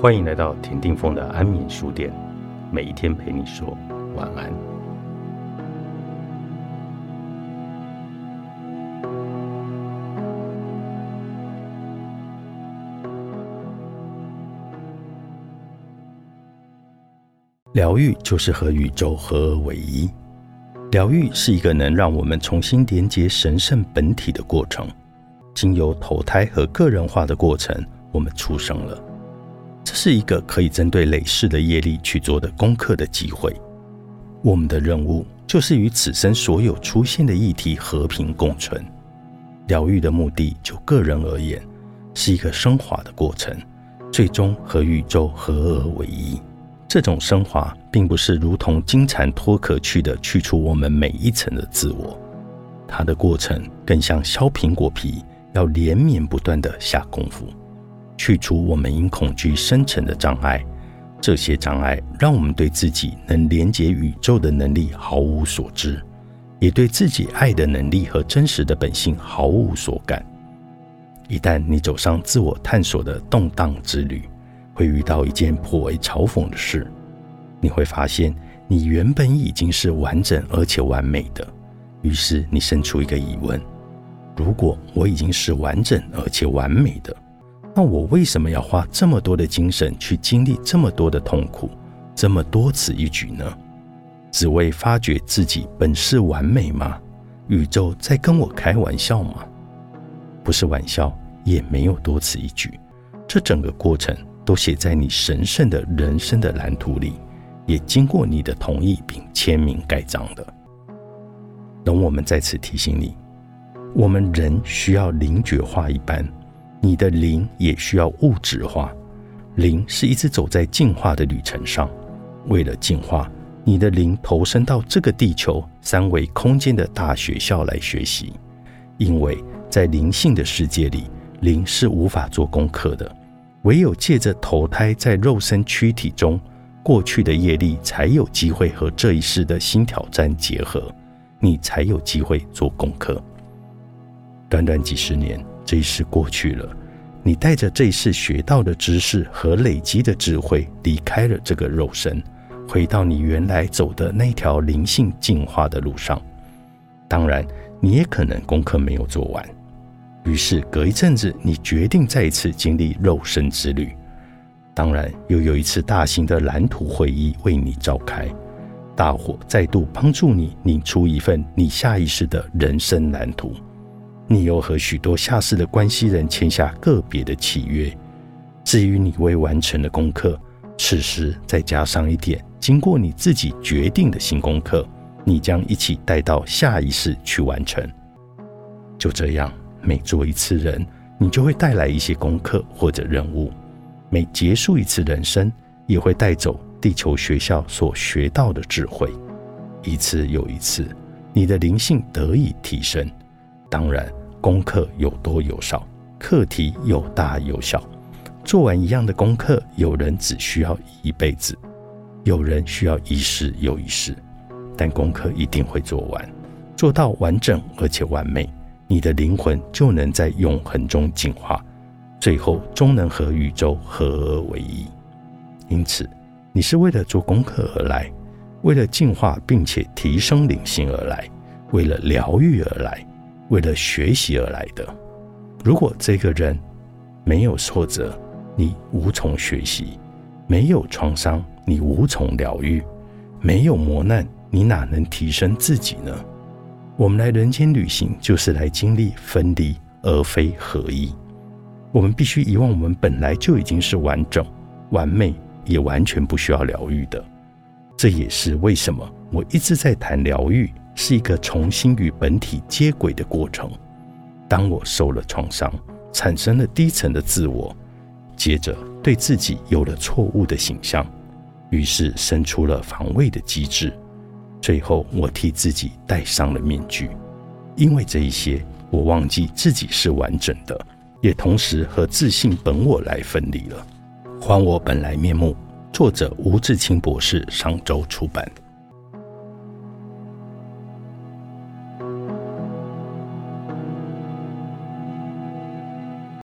欢迎来到田定峰的安眠书店，每一天陪你说晚安。疗愈就是和宇宙合而为一。疗愈是一个能让我们重新连接神圣本体的过程。经由投胎和个人化的过程，我们出生了。这是一个可以针对累世的业力去做的功课的机会。我们的任务就是与此生所有出现的议题和平共存。疗愈的目的，就个人而言，是一个升华的过程，最终和宇宙合而为一。这种升华，并不是如同金蝉脱壳去的去除我们每一层的自我，它的过程更像削苹果皮，要连绵不断的下功夫。去除我们因恐惧生成的障碍，这些障碍让我们对自己能连接宇宙的能力毫无所知，也对自己爱的能力和真实的本性毫无所感。一旦你走上自我探索的动荡之旅，会遇到一件颇为嘲讽的事：你会发现你原本已经是完整而且完美的。于是你生出一个疑问：如果我已经是完整而且完美的？那我为什么要花这么多的精神去经历这么多的痛苦，这么多此一举呢？只为发觉自己本是完美吗？宇宙在跟我开玩笑吗？不是玩笑，也没有多此一举。这整个过程都写在你神圣的人生的蓝图里，也经过你的同意并签名盖章的。容我们再次提醒你，我们人需要灵觉化一般。你的灵也需要物质化，灵是一直走在进化的旅程上。为了进化，你的灵投身到这个地球三维空间的大学校来学习。因为在灵性的世界里，灵是无法做功课的，唯有借着投胎在肉身躯体中，过去的业力才有机会和这一世的新挑战结合，你才有机会做功课。短短几十年。这一世过去了，你带着这一世学到的知识和累积的智慧离开了这个肉身，回到你原来走的那条灵性进化的路上。当然，你也可能功课没有做完，于是隔一阵子，你决定再一次经历肉身之旅。当然，又有一次大型的蓝图会议为你召开，大伙再度帮助你拧出一份你下意识的人生蓝图。你又和许多下世的关系人签下个别的契约。至于你未完成的功课，此时再加上一点经过你自己决定的新功课，你将一起带到下一世去完成。就这样，每做一次人，你就会带来一些功课或者任务；每结束一次人生，也会带走地球学校所学到的智慧。一次又一次，你的灵性得以提升。当然。功课有多有少，课题有大有小。做完一样的功课，有人只需要一辈子，有人需要一世又一世。但功课一定会做完，做到完整而且完美，你的灵魂就能在永恒中进化，最后终能和宇宙合而为一。因此，你是为了做功课而来，为了进化并且提升灵性而来，为了疗愈而来。为了学习而来的。如果这个人没有挫折，你无从学习；没有创伤，你无从疗愈；没有磨难，你哪能提升自己呢？我们来人间旅行，就是来经历分离，而非合一。我们必须遗忘，我们本来就已经是完整、完美，也完全不需要疗愈的。这也是为什么我一直在谈疗愈。是一个重新与本体接轨的过程。当我受了创伤，产生了低层的自我，接着对自己有了错误的形象，于是生出了防卫的机制。最后，我替自己戴上了面具。因为这一些，我忘记自己是完整的，也同时和自信本我来分离了。还我本来面目。作者吴志清博士，上周出版。